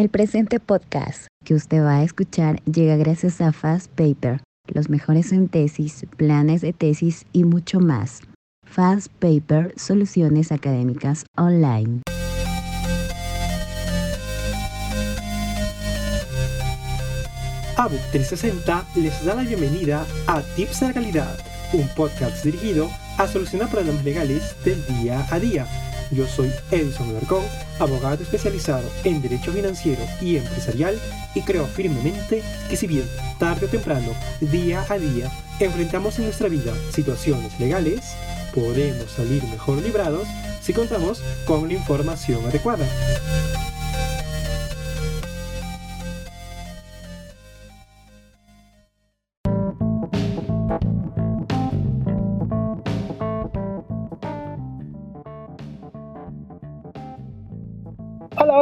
El presente podcast que usted va a escuchar llega gracias a Fast Paper, los mejores en tesis, planes de tesis y mucho más. Fast Paper, soluciones académicas online. ABUC 360 les da la bienvenida a Tips de la Calidad, un podcast dirigido a solucionar problemas legales del día a día yo soy Edison Alarcón, abogado especializado en Derecho Financiero y Empresarial y creo firmemente que si bien tarde o temprano, día a día, enfrentamos en nuestra vida situaciones legales, podemos salir mejor librados si contamos con la información adecuada.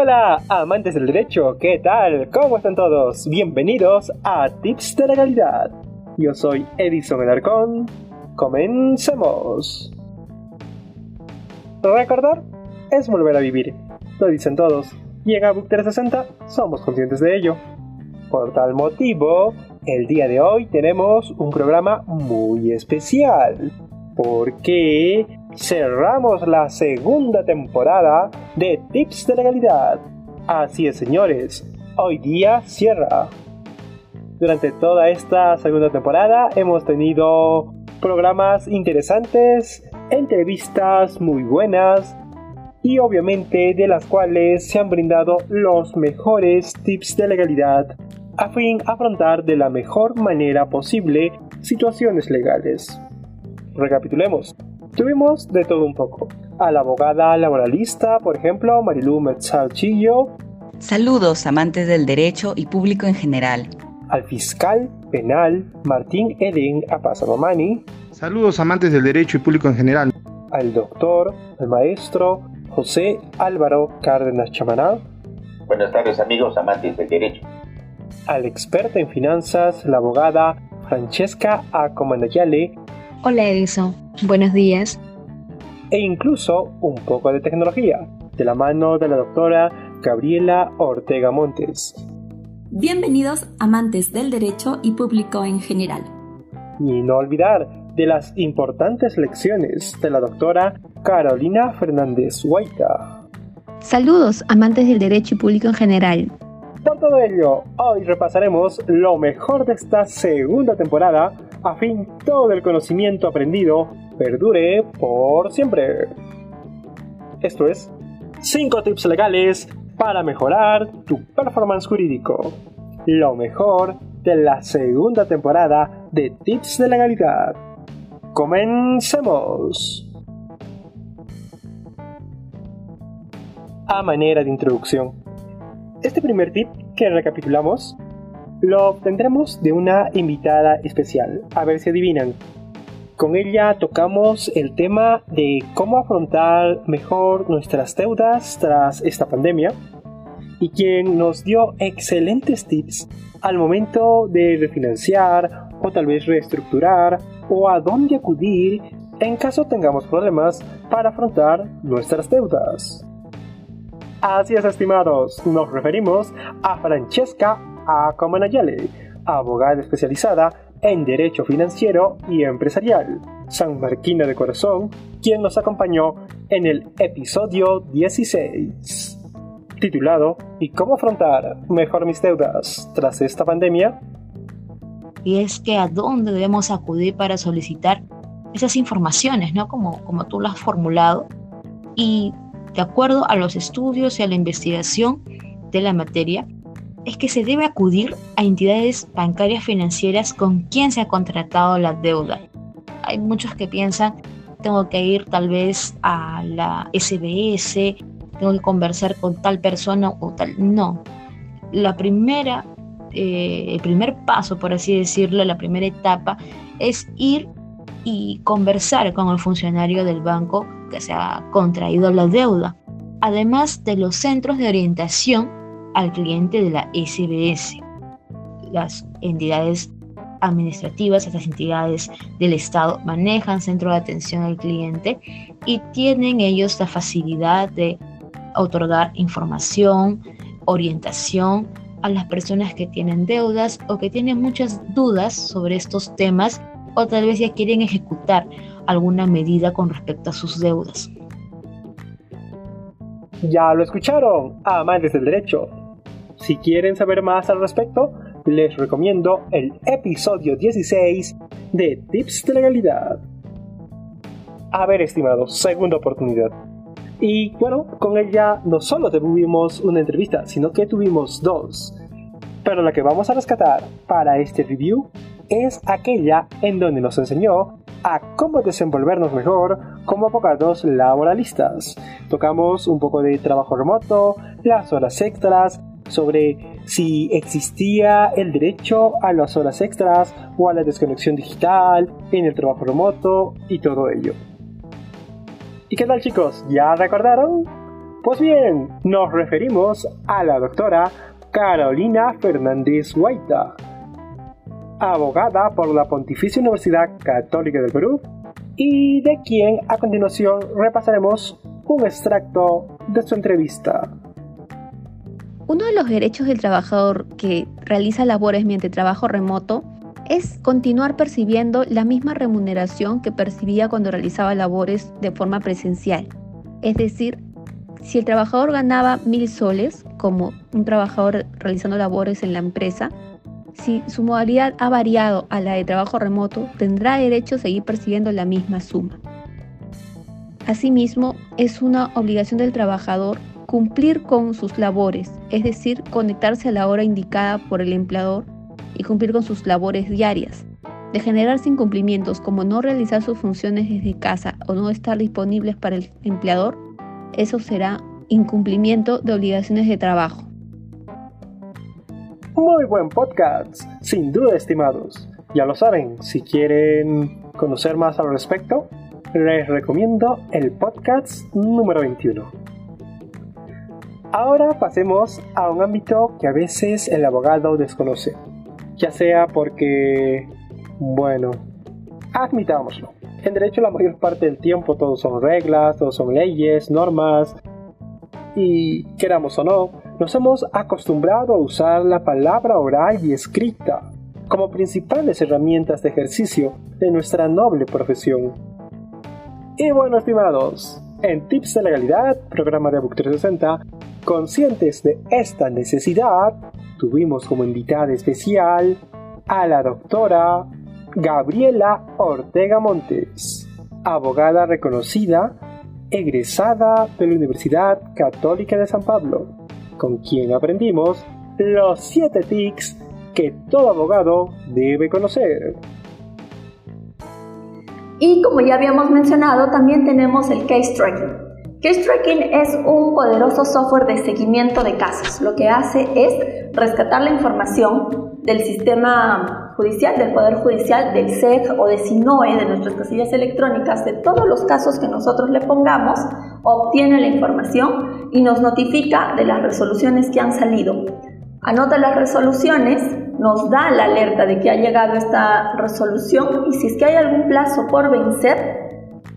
Hola, amantes del derecho, ¿qué tal? ¿Cómo están todos? Bienvenidos a Tips de Legalidad. Yo soy Edison Alarcón. Comencemos. Recordar es volver a vivir, lo dicen todos, y en ABUC 360 somos conscientes de ello. Por tal motivo, el día de hoy tenemos un programa muy especial, porque cerramos la segunda temporada de Tips de Legalidad. Así es, señores, hoy día cierra. Durante toda esta segunda temporada hemos tenido programas interesantes, entrevistas muy buenas y obviamente de las cuales se han brindado los mejores tips de legalidad a fin afrontar de la mejor manera posible situaciones legales. Recapitulemos. Tuvimos de todo un poco. A la abogada laboralista, por ejemplo, Marilu Metzalchillo. Saludos, amantes del derecho y público en general. Al fiscal penal, Martín Eden Apasamamani. Saludos, amantes del derecho y público en general. Al doctor, al maestro José Álvaro Cárdenas Chamaná. Buenas tardes, amigos amantes del derecho. Al experto en finanzas, la abogada Francesca Acomanayale. Hola, Edison. Buenos días. E incluso un poco de tecnología, de la mano de la doctora Gabriela Ortega Montes. Bienvenidos amantes del derecho y público en general. Y no olvidar de las importantes lecciones de la doctora Carolina Fernández Huayta. Saludos amantes del derecho y público en general. Por todo ello, hoy repasaremos lo mejor de esta segunda temporada a fin todo el conocimiento aprendido perdure por siempre. Esto es 5 tips legales para mejorar tu performance jurídico. Lo mejor de la segunda temporada de Tips de Legalidad. Comencemos. A manera de introducción. Este primer tip que recapitulamos lo obtendremos de una invitada especial. A ver si adivinan. Con ella tocamos el tema de cómo afrontar mejor nuestras deudas tras esta pandemia y quien nos dio excelentes tips al momento de refinanciar o tal vez reestructurar o a dónde acudir en caso tengamos problemas para afrontar nuestras deudas. Así es, estimados, nos referimos a Francesca Acomanayale, abogada especializada en Derecho Financiero y Empresarial, San Marquina de Corazón, quien nos acompañó en el episodio 16, titulado ¿Y cómo afrontar mejor mis deudas tras esta pandemia? Y es que a dónde debemos acudir para solicitar esas informaciones, ¿no? Como, como tú lo has formulado. Y de acuerdo a los estudios y a la investigación de la materia, es que se debe acudir a entidades bancarias financieras con quien se ha contratado la deuda. Hay muchos que piensan, tengo que ir tal vez a la SBS, tengo que conversar con tal persona o tal. No. La primera, eh, el primer paso, por así decirlo, la primera etapa es ir y conversar con el funcionario del banco que se ha contraído la deuda. Además de los centros de orientación al cliente de la SBS. Las entidades administrativas, estas entidades del Estado manejan centro de atención al cliente y tienen ellos la facilidad de otorgar información orientación a las personas que tienen deudas o que tienen muchas dudas sobre estos temas o tal vez ya quieren ejecutar alguna medida con respecto a sus deudas. Ya lo escucharon, amantes del derecho. Si quieren saber más al respecto, les recomiendo el episodio 16 de Tips de Legalidad. A ver, estimados, segunda oportunidad. Y bueno, con ella no solo tuvimos una entrevista, sino que tuvimos dos. Pero la que vamos a rescatar para este review es aquella en donde nos enseñó a cómo desenvolvernos mejor como abogados laboralistas. Tocamos un poco de trabajo remoto, las horas extras, sobre si existía el derecho a las horas extras o a la desconexión digital en el trabajo remoto y todo ello. ¿Y qué tal chicos? ¿Ya recordaron? Pues bien, nos referimos a la doctora Carolina Fernández Guaita, abogada por la Pontificia Universidad Católica del Perú y de quien a continuación repasaremos un extracto de su entrevista. Uno de los derechos del trabajador que realiza labores mediante trabajo remoto es continuar percibiendo la misma remuneración que percibía cuando realizaba labores de forma presencial. Es decir, si el trabajador ganaba mil soles, como un trabajador realizando labores en la empresa, si su modalidad ha variado a la de trabajo remoto, tendrá derecho a seguir percibiendo la misma suma. Asimismo, es una obligación del trabajador cumplir con sus labores, es decir, conectarse a la hora indicada por el empleador y cumplir con sus labores diarias. De generarse incumplimientos como no realizar sus funciones desde casa o no estar disponibles para el empleador, eso será incumplimiento de obligaciones de trabajo. Muy buen podcast, sin duda estimados. Ya lo saben, si quieren conocer más al respecto, les recomiendo el podcast número 21. Ahora pasemos a un ámbito que a veces el abogado desconoce, ya sea porque, bueno, admitámoslo. En derecho la mayor parte del tiempo todo son reglas, todo son leyes, normas, y queramos o no, nos hemos acostumbrado a usar la palabra oral y escrita como principales herramientas de ejercicio de nuestra noble profesión. Y bueno, estimados, en Tips de Legalidad, programa de Book 360, conscientes de esta necesidad, tuvimos como invitada especial a la doctora Gabriela Ortega Montes, abogada reconocida, egresada de la Universidad Católica de San Pablo, con quien aprendimos los 7 tics que todo abogado debe conocer. Y como ya habíamos mencionado, también tenemos el case tracking. Case Tracking es un poderoso software de seguimiento de casos. Lo que hace es rescatar la información del sistema judicial, del Poder Judicial, del SEC o de SINOE, de nuestras casillas electrónicas, de todos los casos que nosotros le pongamos, obtiene la información y nos notifica de las resoluciones que han salido. Anota las resoluciones, nos da la alerta de que ha llegado esta resolución y si es que hay algún plazo por vencer,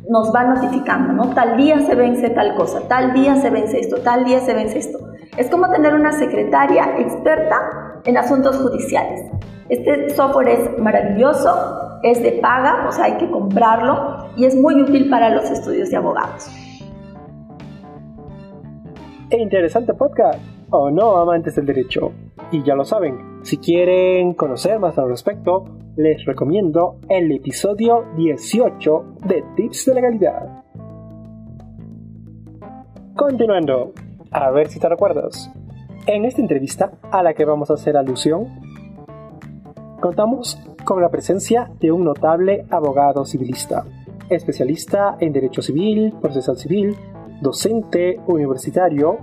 nos va notificando, ¿no? Tal día se vence tal cosa, tal día se vence esto, tal día se vence esto. Es como tener una secretaria experta en asuntos judiciales. Este software es maravilloso, es de paga, o sea, hay que comprarlo y es muy útil para los estudios de abogados. E interesante podcast, ¿o no, amantes del derecho? Y ya lo saben, si quieren conocer más al respecto, les recomiendo el episodio 18 de Tips de Legalidad. Continuando, a ver si te recuerdas. En esta entrevista a la que vamos a hacer alusión, contamos con la presencia de un notable abogado civilista, especialista en derecho civil, procesal civil, docente universitario.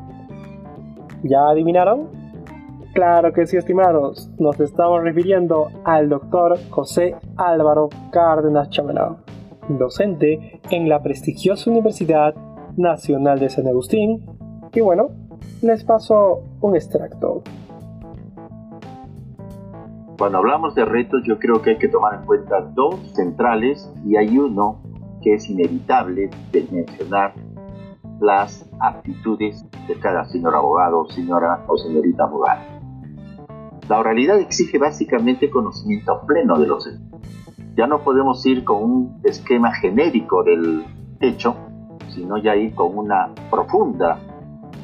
¿Ya adivinaron? Claro que sí, estimados. Nos estamos refiriendo al doctor José Álvaro Cárdenas Chamelá, docente en la prestigiosa Universidad Nacional de San Agustín. Y bueno, les paso un extracto. Cuando hablamos de retos, yo creo que hay que tomar en cuenta dos centrales y hay uno que es inevitable de mencionar las aptitudes de cada señor abogado, señora o señorita abogada. La oralidad exige básicamente conocimiento pleno de los hechos. Ya no podemos ir con un esquema genérico del hecho, sino ya ir con una profunda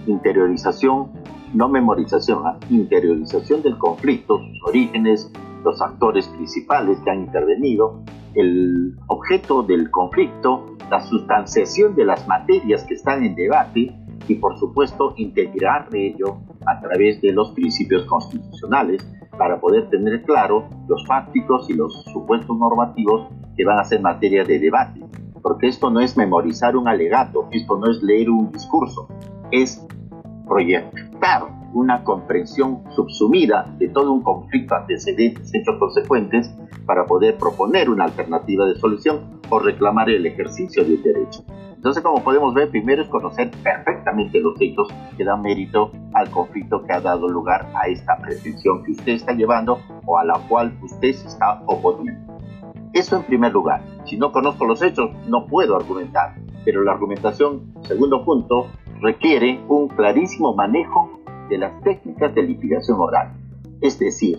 interiorización, no memorización, ¿ah? interiorización del conflicto, sus orígenes, los actores principales que han intervenido, el objeto del conflicto, la sustanciación de las materias que están en debate y por supuesto integrar ello a través de los principios constitucionales para poder tener claro los fácticos y los supuestos normativos que van a ser materia de debate. Porque esto no es memorizar un alegato, esto no es leer un discurso, es proyectar una comprensión subsumida de todo un conflicto antecedentes, hechos consecuentes, para poder proponer una alternativa de solución o reclamar el ejercicio de un derecho. Entonces, como podemos ver, primero es conocer perfectamente los hechos que dan mérito al conflicto que ha dado lugar a esta pretensión que usted está llevando o a la cual usted se está oponiendo. Eso en primer lugar. Si no conozco los hechos, no puedo argumentar. Pero la argumentación, segundo punto, requiere un clarísimo manejo de las técnicas de litigación oral. Es decir,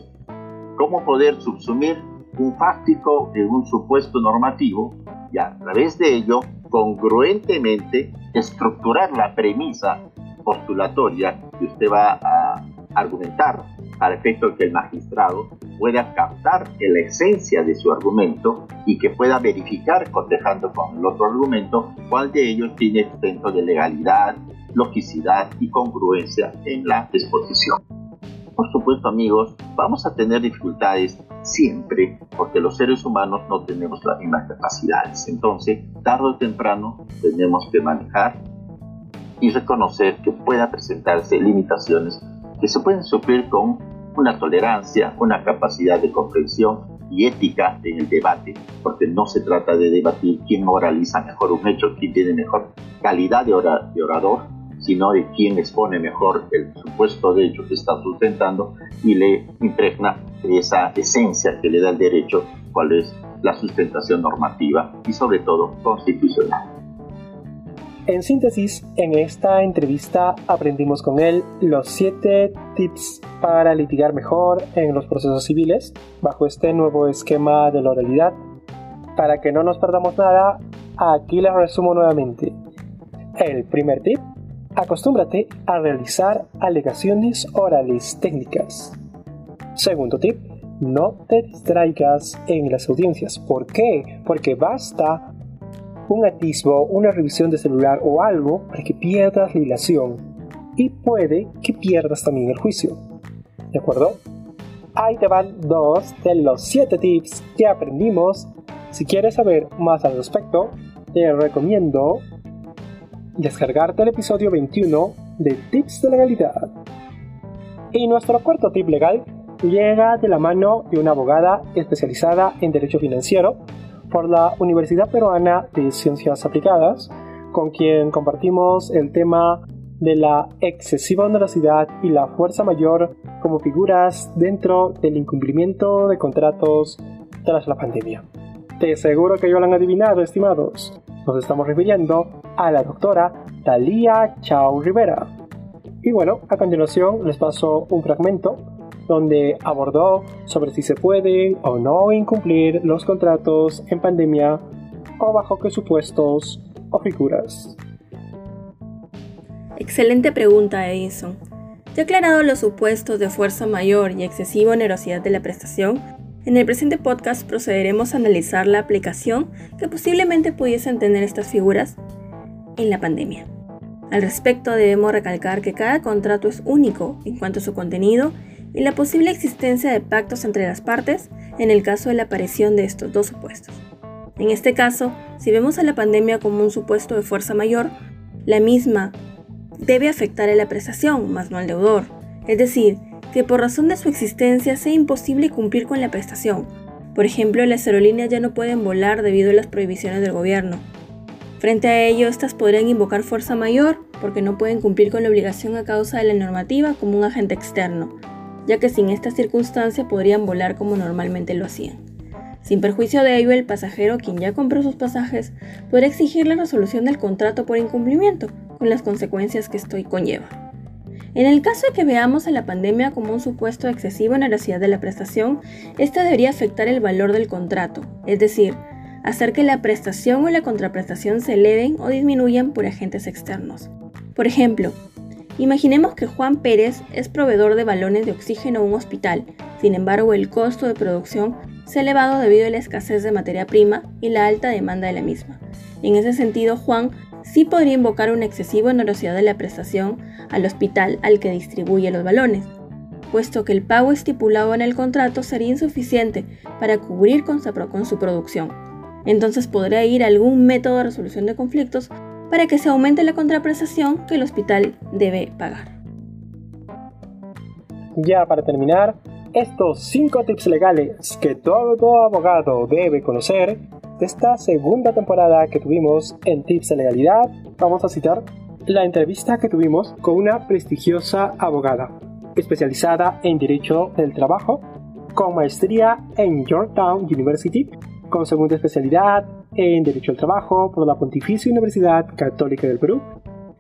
cómo poder subsumir un fáctico en un supuesto normativo y a través de ello congruentemente estructurar la premisa postulatoria que usted va a argumentar para efecto de que el magistrado pueda captar la esencia de su argumento y que pueda verificar, cotejando con el otro argumento, cuál de ellos tiene extenso de legalidad, logicidad y congruencia en la exposición. Por supuesto amigos, vamos a tener dificultades siempre porque los seres humanos no tenemos las mismas capacidades. Entonces, tarde o temprano tenemos que manejar y reconocer que pueda presentarse limitaciones que se pueden suplir con una tolerancia, una capacidad de comprensión y ética en el debate, porque no se trata de debatir quién oraliza mejor un hecho, quién tiene mejor calidad de, de orador, sino de quién expone mejor el supuesto de hecho que está sustentando y le impregna esa esencia que le da el derecho, cuál es la sustentación normativa y sobre todo constitucional. En síntesis, en esta entrevista aprendimos con él los 7 tips para litigar mejor en los procesos civiles bajo este nuevo esquema de la oralidad. Para que no nos perdamos nada, aquí les resumo nuevamente. El primer tip Acostúmbrate a realizar alegaciones orales técnicas. Segundo tip, no te distraigas en las audiencias. ¿Por qué? Porque basta un atisbo, una revisión de celular o algo para que pierdas la hilación y puede que pierdas también el juicio. ¿De acuerdo? Ahí te van dos de los siete tips que aprendimos. Si quieres saber más al respecto, te recomiendo descargarte el episodio 21 de Tips de Legalidad. Y nuestro cuarto tip legal llega de la mano de una abogada especializada en Derecho Financiero por la Universidad Peruana de Ciencias Aplicadas, con quien compartimos el tema de la excesiva onerosidad y la fuerza mayor como figuras dentro del incumplimiento de contratos tras la pandemia. Te aseguro que ya lo han adivinado, estimados. Nos estamos refiriendo a la doctora Talía Chao Rivera. Y bueno, a continuación les paso un fragmento donde abordó sobre si se pueden o no incumplir los contratos en pandemia o bajo qué supuestos o figuras. Excelente pregunta, Edison. Ya aclarado los supuestos de fuerza mayor y excesiva onerosidad de la prestación, en el presente podcast procederemos a analizar la aplicación que posiblemente pudiesen tener estas figuras en la pandemia. Al respecto debemos recalcar que cada contrato es único en cuanto a su contenido y la posible existencia de pactos entre las partes en el caso de la aparición de estos dos supuestos. En este caso, si vemos a la pandemia como un supuesto de fuerza mayor, la misma debe afectar a la prestación, más no al deudor. Es decir, que por razón de su existencia sea imposible cumplir con la prestación. Por ejemplo, las aerolíneas ya no pueden volar debido a las prohibiciones del gobierno. Frente a ello, estas podrían invocar fuerza mayor porque no pueden cumplir con la obligación a causa de la normativa como un agente externo, ya que sin esta circunstancia podrían volar como normalmente lo hacían. Sin perjuicio de ello, el pasajero, quien ya compró sus pasajes, podrá exigir la resolución del contrato por incumplimiento, con las consecuencias que esto conlleva. En el caso de que veamos a la pandemia como un supuesto excesivo en la de la prestación, esta debería afectar el valor del contrato, es decir, hacer que la prestación o la contraprestación se eleven o disminuyan por agentes externos. Por ejemplo, imaginemos que Juan Pérez es proveedor de balones de oxígeno a un hospital, sin embargo el costo de producción se ha elevado debido a la escasez de materia prima y la alta demanda de la misma. En ese sentido, Juan sí podría invocar una excesiva onerosidad de la prestación al hospital al que distribuye los balones, puesto que el pago estipulado en el contrato sería insuficiente para cubrir con su producción. Entonces podría ir algún método de resolución de conflictos para que se aumente la contraprestación que el hospital debe pagar. Ya para terminar, estos 5 tips legales que todo, abogado debe conocer de esta segunda temporada que tuvimos en Tips de Legalidad, vamos a citar la entrevista que tuvimos con una prestigiosa abogada especializada en Derecho del Trabajo, con maestría en Georgetown University, con segunda especialidad en Derecho del Trabajo por la Pontificia Universidad Católica del Perú,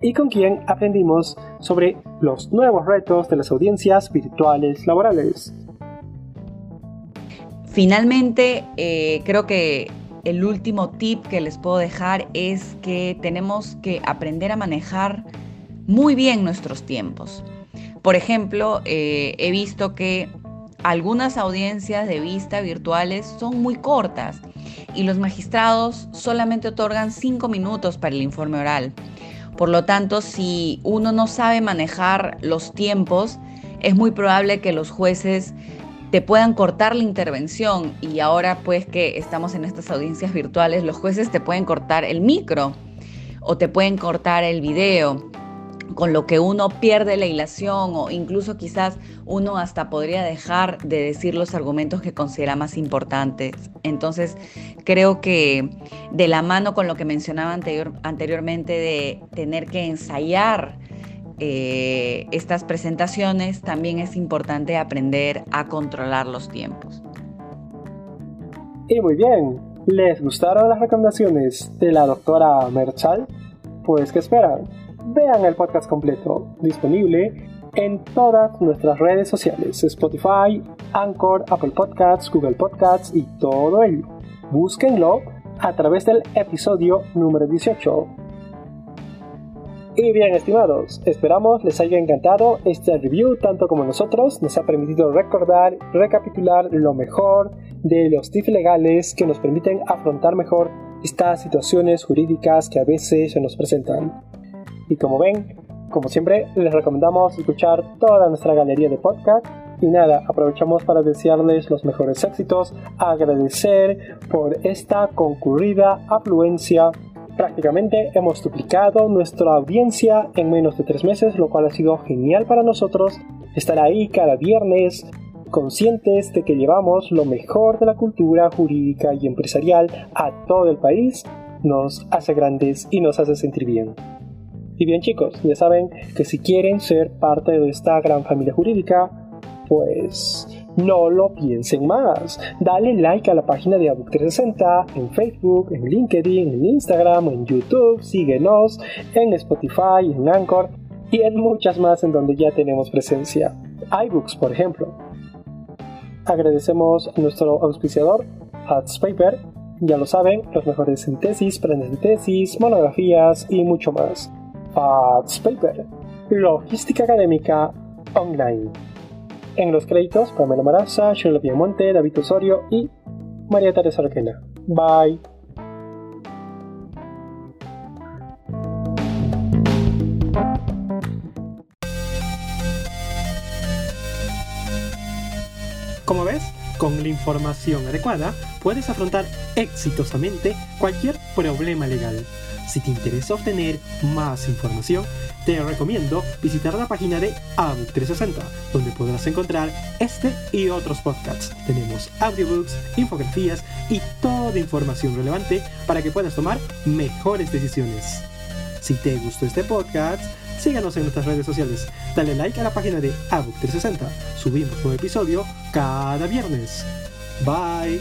y con quien aprendimos sobre los nuevos retos de las audiencias virtuales laborales. Finalmente, eh, creo que el último tip que les puedo dejar es que tenemos que aprender a manejar muy bien nuestros tiempos. Por ejemplo, eh, he visto que algunas audiencias de vista virtuales son muy cortas y los magistrados solamente otorgan cinco minutos para el informe oral. Por lo tanto, si uno no sabe manejar los tiempos, es muy probable que los jueces te puedan cortar la intervención y ahora pues que estamos en estas audiencias virtuales, los jueces te pueden cortar el micro o te pueden cortar el video, con lo que uno pierde la hilación o incluso quizás uno hasta podría dejar de decir los argumentos que considera más importantes. Entonces creo que de la mano con lo que mencionaba anterior, anteriormente de tener que ensayar, eh, estas presentaciones, también es importante aprender a controlar los tiempos. Y muy bien, ¿les gustaron las recomendaciones de la doctora Merchal? Pues ¿qué esperan? Vean el podcast completo, disponible en todas nuestras redes sociales, Spotify, Anchor, Apple Podcasts, Google Podcasts y todo ello. Búsquenlo a través del episodio número 18 y bien, estimados, esperamos les haya encantado este review tanto como nosotros. Nos ha permitido recordar, recapitular lo mejor de los tips legales que nos permiten afrontar mejor estas situaciones jurídicas que a veces se nos presentan. Y como ven, como siempre, les recomendamos escuchar toda nuestra galería de podcast. Y nada, aprovechamos para desearles los mejores éxitos, agradecer por esta concurrida afluencia Prácticamente hemos duplicado nuestra audiencia en menos de tres meses, lo cual ha sido genial para nosotros estar ahí cada viernes conscientes de que llevamos lo mejor de la cultura jurídica y empresarial a todo el país, nos hace grandes y nos hace sentir bien. Y bien chicos, ya saben que si quieren ser parte de esta gran familia jurídica, pues no lo piensen más. Dale like a la página de Abook 360 en Facebook, en LinkedIn, en Instagram, en YouTube. Síguenos en Spotify, en Anchor y en muchas más en donde ya tenemos presencia. iBooks, por ejemplo. Agradecemos a nuestro auspiciador, Paper. Ya lo saben, los mejores en tesis, planes de tesis, monografías y mucho más. Paper. Logística académica online. En los créditos, Pamela Maraza, Shirley Piamonte, David Osorio y María Teresa Arquena. Bye. Con la información adecuada puedes afrontar exitosamente cualquier problema legal. Si te interesa obtener más información, te recomiendo visitar la página de ABUC 360, donde podrás encontrar este y otros podcasts. Tenemos audiobooks, infografías y toda información relevante para que puedas tomar mejores decisiones. Si te gustó este podcast, síganos en nuestras redes sociales. Dale like a la página de ABUC 360. Subimos un episodio cada viernes. Bye.